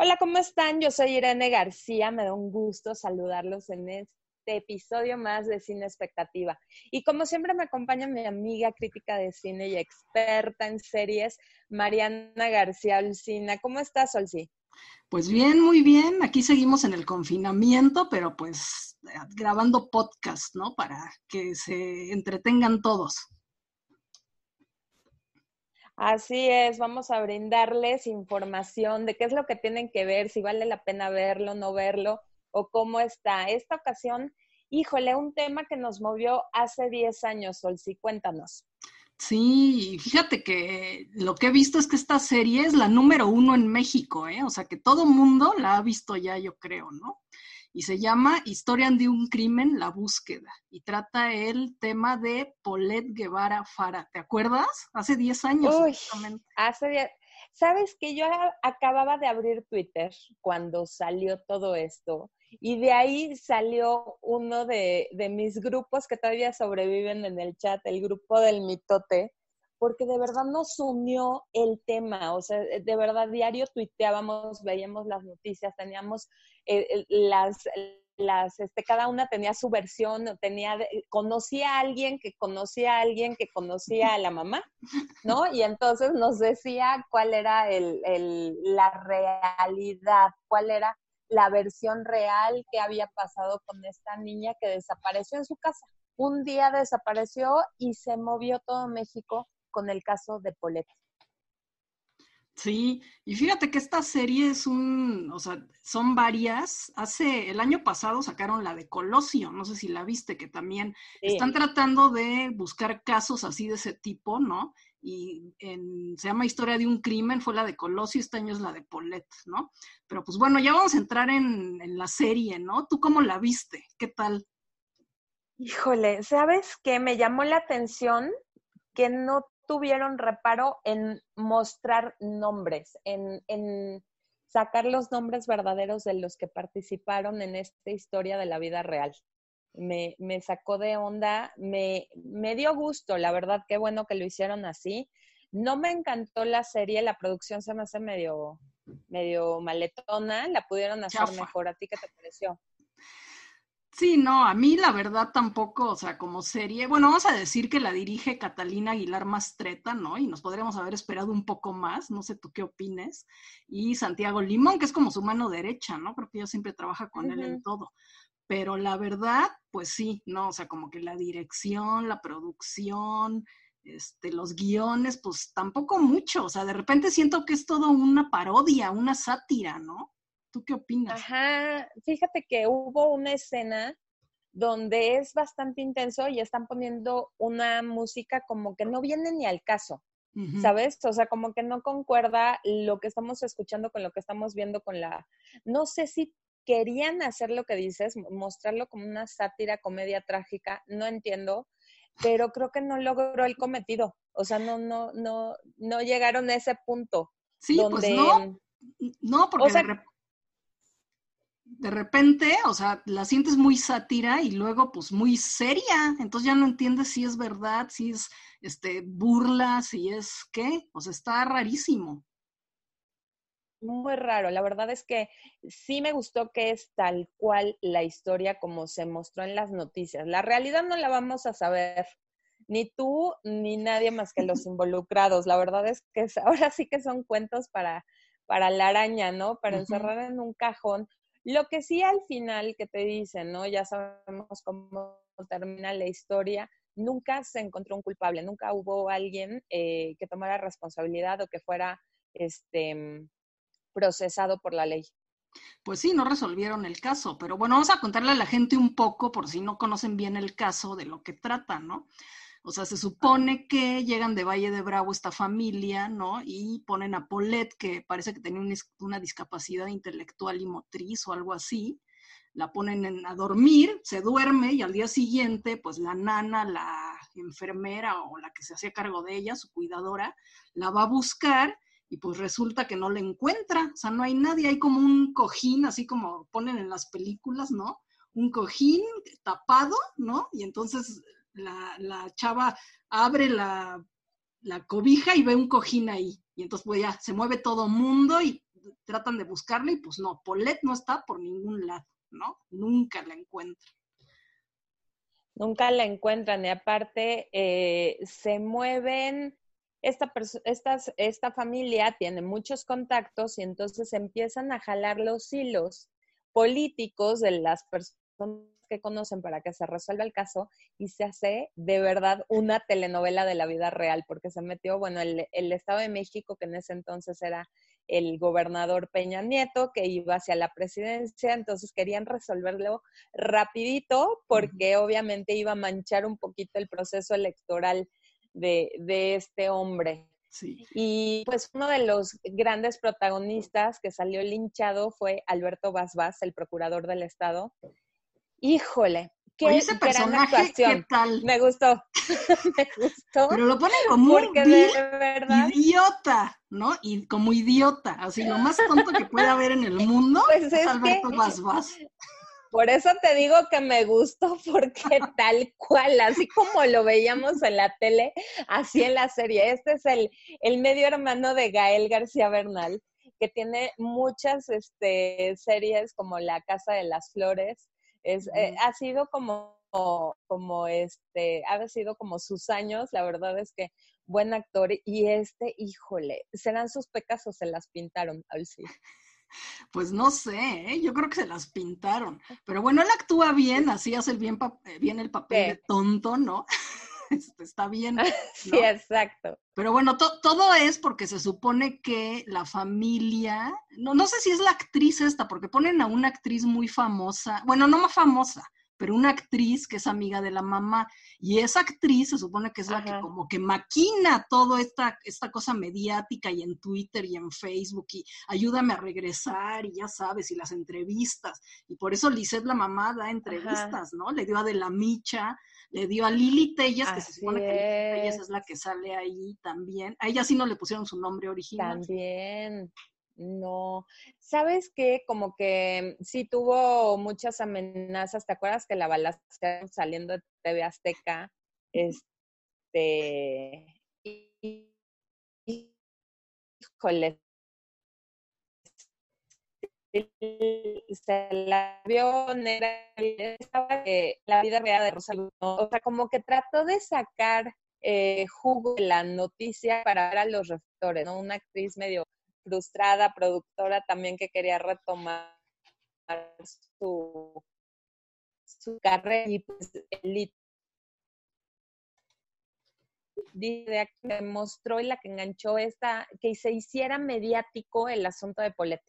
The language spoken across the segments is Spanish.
Hola, ¿cómo están? Yo soy Irene García. Me da un gusto saludarlos en este episodio más de Cine Expectativa. Y como siempre me acompaña mi amiga crítica de cine y experta en series, Mariana García Olcina. ¿Cómo estás, Olci? Pues bien, muy bien. Aquí seguimos en el confinamiento, pero pues grabando podcast, ¿no? Para que se entretengan todos. Así es, vamos a brindarles información de qué es lo que tienen que ver, si vale la pena verlo, no verlo, o cómo está. Esta ocasión, híjole, un tema que nos movió hace 10 años, Solsi, cuéntanos. Sí, fíjate que lo que he visto es que esta serie es la número uno en México, ¿eh? O sea que todo mundo la ha visto ya, yo creo, ¿no? Y se llama Historia de un crimen, la búsqueda, y trata el tema de Paulette Guevara Fara. ¿Te acuerdas? Hace 10 años. Uy, hace 10. Sabes que yo acababa de abrir Twitter cuando salió todo esto y de ahí salió uno de, de mis grupos que todavía sobreviven en el chat, el grupo del mitote, porque de verdad nos unió el tema, o sea, de verdad diario tuiteábamos, veíamos las noticias, teníamos eh, las, las, este, cada una tenía su versión, tenía, conocía a alguien que conocía a alguien que conocía a la mamá, ¿no? Y entonces nos decía cuál era el, el, la realidad, cuál era la versión real que había pasado con esta niña que desapareció en su casa. Un día desapareció y se movió todo México con el caso de Polet. Sí, y fíjate que esta serie es un, o sea, son varias. Hace, el año pasado sacaron la de Colosio, no sé si la viste, que también están tratando de buscar casos así de ese tipo, ¿no? Y se llama Historia de un crimen, fue la de Colosio, este año es la de Polet, ¿no? Pero pues bueno, ya vamos a entrar en, en la serie, ¿no? ¿Tú cómo la viste? ¿Qué tal? Híjole, ¿sabes qué? Me llamó la atención que no tuvieron reparo en mostrar nombres, en, sacar los nombres verdaderos de los que participaron en esta historia de la vida real. Me, sacó de onda, me, me, dio gusto, la verdad, qué bueno que lo hicieron así. No me encantó la serie, la producción se me hace medio, medio maletona, la pudieron hacer mejor. ¿A ti qué te pareció? Sí, no, a mí la verdad tampoco, o sea, como serie, bueno, vamos a decir que la dirige Catalina Aguilar Mastreta, ¿no? Y nos podríamos haber esperado un poco más, no sé tú qué opines, y Santiago Limón, que es como su mano derecha, ¿no? Creo que ella siempre trabaja con él en todo. Pero la verdad, pues sí, ¿no? O sea, como que la dirección, la producción, este, los guiones, pues tampoco mucho, o sea, de repente siento que es todo una parodia, una sátira, ¿no? ¿Tú qué opinas? Ajá, fíjate que hubo una escena donde es bastante intenso y están poniendo una música como que no viene ni al caso, ¿sabes? O sea, como que no concuerda lo que estamos escuchando con lo que estamos viendo con la... No sé si querían hacer lo que dices, mostrarlo como una sátira, comedia trágica, no entiendo, pero creo que no logró el cometido. O sea, no, no, no, no llegaron a ese punto. Sí, pues no. No, porque de repente, o sea, la sientes muy sátira y luego pues muy seria, entonces ya no entiendes si es verdad, si es este burla, si es qué, o sea, está rarísimo. Muy raro, la verdad es que sí me gustó que es tal cual la historia como se mostró en las noticias. La realidad no la vamos a saber, ni tú ni nadie más que los involucrados. La verdad es que ahora sí que son cuentos para, para la araña, ¿no? Para encerrar en un cajón lo que sí al final que te dicen, ¿no? Ya sabemos cómo termina la historia, nunca se encontró un culpable, nunca hubo alguien eh, que tomara responsabilidad o que fuera este, procesado por la ley. Pues sí, no resolvieron el caso, pero bueno, vamos a contarle a la gente un poco por si no conocen bien el caso de lo que trata, ¿no? O sea, se supone que llegan de Valle de Bravo esta familia, ¿no? Y ponen a Paulette, que parece que tenía una discapacidad intelectual y motriz o algo así. La ponen a dormir, se duerme y al día siguiente, pues la nana, la enfermera o la que se hacía cargo de ella, su cuidadora, la va a buscar y pues resulta que no la encuentra. O sea, no hay nadie, hay como un cojín, así como ponen en las películas, ¿no? Un cojín tapado, ¿no? Y entonces la, chava abre la, cobija y ve un cojín ahí. Y entonces pues ya se mueve todo mundo y tratan de buscarla y pues no, Polet no está por ningún lado, ¿no? Nunca la encuentran. Nunca la encuentran y aparte eh, se mueven, esta, estas, esta familia tiene muchos contactos y entonces empiezan a jalar los hilos políticos de las personas que conocen para que se resuelva el caso y se hace de verdad una telenovela de la vida real, porque se metió, bueno, el, el Estado de México, que en ese entonces era el gobernador Peña Nieto, que iba hacia la presidencia, entonces querían resolverlo rapidito, porque obviamente iba a manchar un poquito el proceso electoral de, de este hombre. Sí. Y pues uno de los grandes protagonistas que salió linchado fue Alberto Basbás, el procurador del Estado, Híjole, qué Oye, ese actuación. ¿qué tal? Me gustó, me gustó. Pero lo ponen como un verdad, idiota, ¿no? Y como idiota, así lo más tonto que puede haber en el mundo Pues es, es Alberto que- por eso te digo que me gustó, porque tal cual, así como lo veíamos en la tele, así en la serie. Este es el, el medio hermano de Gael García Bernal, que tiene muchas este, series como La Casa de las Flores. Es, eh, ha sido como, como este, ha sido como sus años, la verdad es que buen actor. Y este, híjole, ¿serán sus pecas o se las pintaron? Al sí. Pues no sé, ¿eh? yo creo que se las pintaron. Pero bueno, él actúa bien, así hace el bien, eh, bien el papel Sí. de tonto, ¿no? Este, está bien. Sí, exacto. Pero bueno, to- todo es porque se supone que la familia, no, no sé si es la actriz esta, porque ponen a una actriz muy famosa, bueno, no más famosa, pero una actriz que es amiga de la mamá. Y esa actriz se supone que es la que como que maquina toda esta, esta cosa mediática y en Twitter y en Facebook y ayúdame a regresar y ya sabes, y las entrevistas. Y por eso Lisette la mamá da entrevistas, ¿no? Le dio a De la Micha, le dio a Lili Telles, que se supone que Lili Telles es. es la que sale ahí también. A ella sí no le pusieron su nombre original. También, no. ¿Sabes qué? Como que sí tuvo muchas amenazas. ¿Te acuerdas que la balacearon saliendo de TV Azteca? Este. y- y- Híjole. Se la vio negra, estaba la vida real de Rosalía. O sea, como que trató de sacar eh, jugo de la noticia para ver a los reflectores, ¿no? Una actriz medio frustrada, productora también que quería retomar su, su carrera y pues el de aquí me mostró y la que enganchó esta, que se hiciera mediático el asunto de Polet.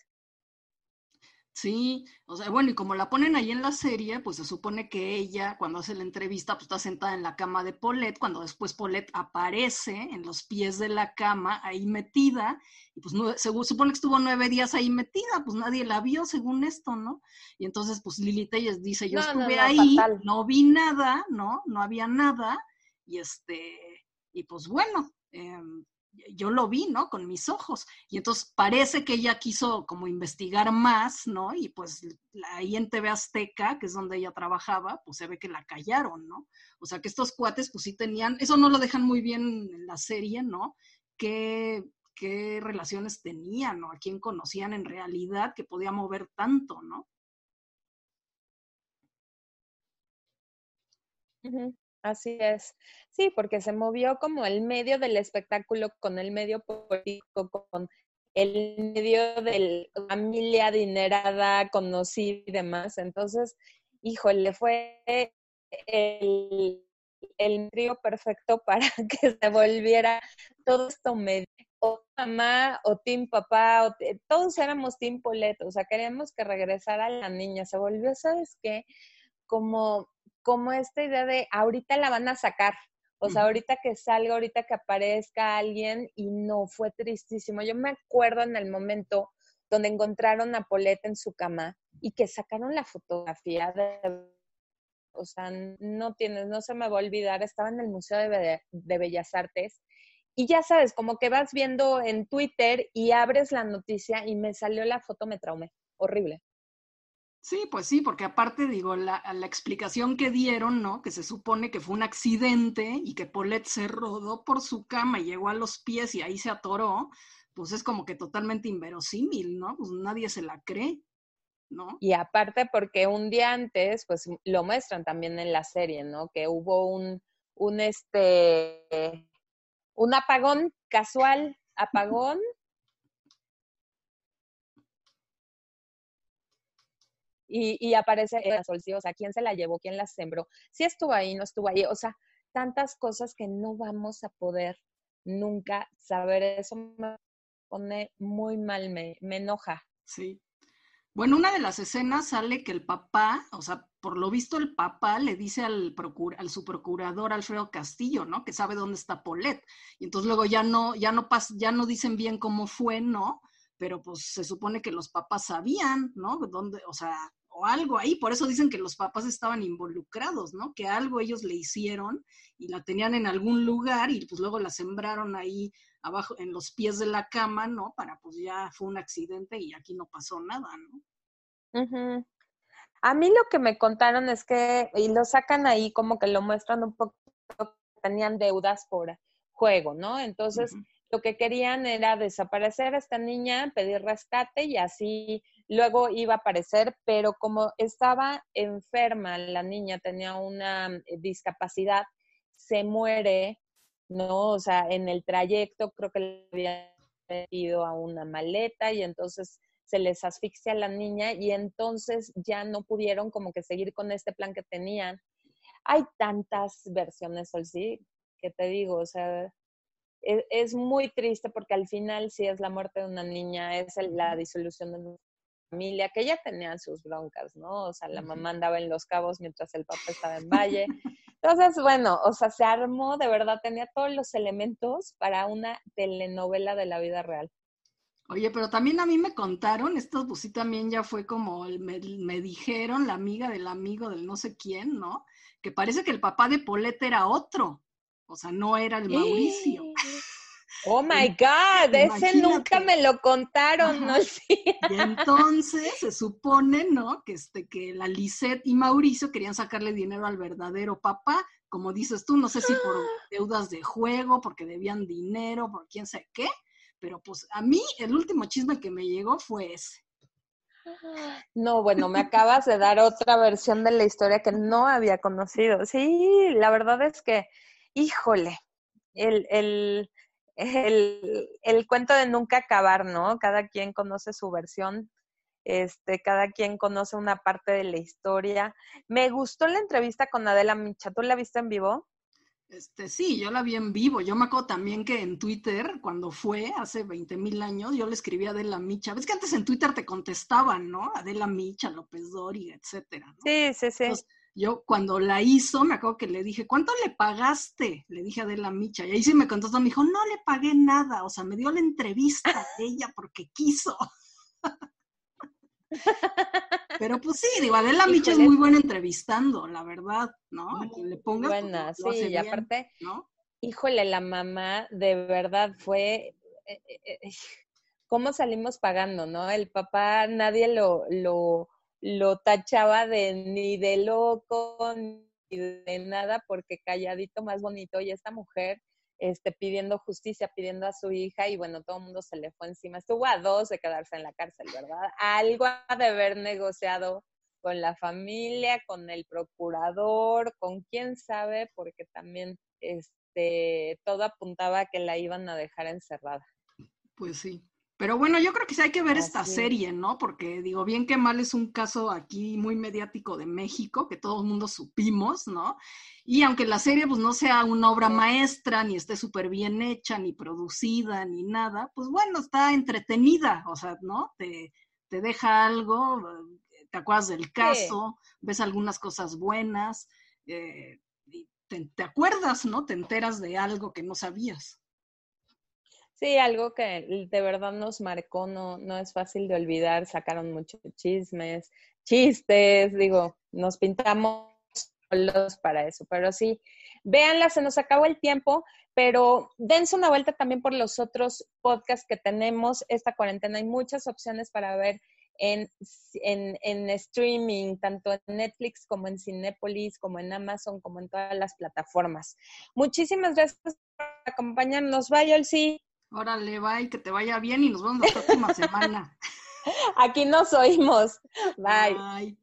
Sí, o sea, bueno, y como la ponen ahí en la serie, pues se supone que ella, cuando hace la entrevista, pues está sentada en la cama de Paulette, cuando después Paulette aparece en los pies de la cama, ahí metida, y pues no, se supone que estuvo nueve días ahí metida, pues nadie la vio según esto, ¿no? Y entonces, pues Lili Telles dice, yo No, estuve no, ahí, fatal. no vi nada, ¿no? No había nada, y este, y pues bueno, em, yo lo vi, ¿no? Con mis ojos. Y entonces parece que ella quiso como investigar más, ¿no? Y pues ahí en TV Azteca, que es donde ella trabajaba, pues se ve que la callaron, ¿no? O sea que estos cuates pues sí tenían, eso no lo dejan muy bien en la serie, ¿no? ¿Qué, qué relaciones tenían, ¿no? A quién conocían en realidad que podía mover tanto, ¿no? Así es. Sí, porque se movió como el medio del espectáculo con el medio político, con el medio de la familia adinerada, conocida y demás. Entonces, híjole, fue el, el trío perfecto para que se volviera todo esto medio. O mamá, o team papá, o todos éramos team Polet, o sea, queríamos que regresara la niña. Se volvió, ¿sabes qué? Como como esta idea de ahorita la van a sacar, o sea, ahorita que salga, ahorita que aparezca alguien y no, fue tristísimo. Yo me acuerdo en el momento donde encontraron a Paulette en su cama y que sacaron la fotografía de, o sea, no tienes, no se me va a olvidar, estaba en el Museo de, Be- de Bellas Artes y ya sabes, como que vas viendo en Twitter y abres la noticia y me salió la foto, me traumé, horrible. Sí, pues sí, porque aparte digo, la, la explicación que dieron, ¿no? Que se supone que fue un accidente y que Paulette se rodó por su cama y llegó a los pies y ahí se atoró, pues es como que totalmente inverosímil, ¿no? Pues nadie se la cree, ¿no? Y aparte porque un día antes, pues lo muestran también en la serie, ¿no? Que hubo un, un este, un apagón casual, apagón. Y, y aparece el sol, o sea, ¿quién se la llevó? ¿Quién la sembró? Si estuvo ahí, no estuvo ahí, o sea, tantas cosas que no vamos a poder nunca saber. Eso me pone muy mal, me, me enoja. Sí. Bueno, una de las escenas sale que el papá, o sea, por lo visto el papá le dice al, procura, al su procurador Alfredo Castillo, ¿no? Que sabe dónde está Polet. Y entonces luego ya no, ya no pas, ya no dicen bien cómo fue, ¿no? Pero pues se supone que los papás sabían, ¿no? Dónde, o sea, o algo ahí, por eso dicen que los papás estaban involucrados, ¿no? Que algo ellos le hicieron y la tenían en algún lugar y pues luego la sembraron ahí abajo en los pies de la cama, ¿no? Para pues ya fue un accidente y aquí no pasó nada, ¿no? A mí lo que me contaron es que, y lo sacan ahí como que lo muestran un poco, tenían deudas por juego, ¿no? Entonces, lo que querían era desaparecer a esta niña, pedir rescate y así luego iba a aparecer, pero como estaba enferma, la niña tenía una eh, discapacidad, se muere, ¿no? O sea, en el trayecto creo que le habían metido a una maleta y entonces se les asfixia a la niña y entonces ya no pudieron como que seguir con este plan que tenían. Hay tantas versiones, sí, que te digo, o sea, es, es, muy triste porque al final sí es la muerte de una niña, es la disolución de una familia, que ya tenían sus broncas, ¿no? O sea, la mamá andaba en Los Cabos mientras el papá estaba en Valle. Entonces, bueno, o sea, se armó, de verdad, tenía todos los elementos para una telenovela de la vida real. Oye, pero también a mí me contaron, esto pues sí también ya fue como, me, me dijeron la amiga del amigo del no sé quién, ¿no? Que parece que el papá de Polet era otro, o sea, no era el Mauricio. Oh my God, ese nunca me lo contaron, ¿no? Y entonces se supone, ¿no? Que, este, que la Lisette y Mauricio querían sacarle dinero al verdadero papá, como dices tú, no sé si por deudas de juego, porque debían dinero, por quién sé qué, pero pues a mí el último chisme que me llegó fue ese. No, bueno, me acabas de dar otra versión de la historia que no había conocido. Sí, la verdad es que, híjole, el, el el, el, cuento de nunca acabar, ¿no? Cada quien conoce su versión, este, cada quien conoce una parte de la historia. Me gustó la entrevista con Adela Micha, ¿tú la viste en vivo? Este, sí, yo la vi en vivo. Yo me acuerdo también que en Twitter, cuando fue hace 20 mil años, yo le escribí a Adela Micha. Ves que antes en Twitter te contestaban, ¿no? Adela Micha, López Dori, etcétera. ¿no? Sí, sí, sí. Yo cuando la hizo, me acuerdo que le dije, ¿cuánto le pagaste? Le dije a Adela Micha. Y ahí sí me contestó, me dijo, no le pagué nada. O sea, me dio la entrevista a ella porque quiso. Pero pues sí, digo, Adela Micha es muy buena entrevistando, la verdad, ¿no? A quien le ponga. Pues, buena, sí, y aparte, híjole, la mamá de verdad fue. Eh, eh, eh, ¿Cómo salimos pagando, no? El papá, nadie lo, lo lo tachaba de ni de loco ni de nada porque calladito más bonito y esta mujer este, pidiendo justicia, pidiendo a su hija y bueno, todo el mundo se le fue encima. Estuvo a dos de quedarse en la cárcel, ¿verdad? Algo ha de haber negociado con la familia, con el procurador, con quién sabe, porque también este, todo apuntaba a que la iban a dejar encerrada. Pues sí. Pero bueno, yo creo que sí hay que ver esta serie, ¿no? Porque digo, bien que mal es un caso aquí muy mediático de México, que todo el mundo supimos, ¿no? Y aunque la serie pues no sea una obra maestra, ni esté súper bien hecha, ni producida, ni nada, pues bueno, está entretenida, o sea, ¿no? Te, te deja algo, te acuerdas del caso, ves algunas cosas buenas, eh, y te, te acuerdas, ¿no? Te enteras de algo que no sabías. Sí, algo que de verdad nos marcó, no, no es fácil de olvidar, sacaron muchos chismes, chistes, digo, nos pintamos solos para eso, pero sí, véanla, se nos acabó el tiempo, pero dense una vuelta también por los otros podcasts que tenemos esta cuarentena, hay muchas opciones para ver en, en, en, streaming, tanto en Netflix como en Cinepolis, como en Amazon, como en todas las plataformas. Muchísimas gracias por acompañarnos. Bye, sí. Órale, bye, que te vaya bien y nos vemos la próxima semana. Aquí nos oímos. Bye. Bye.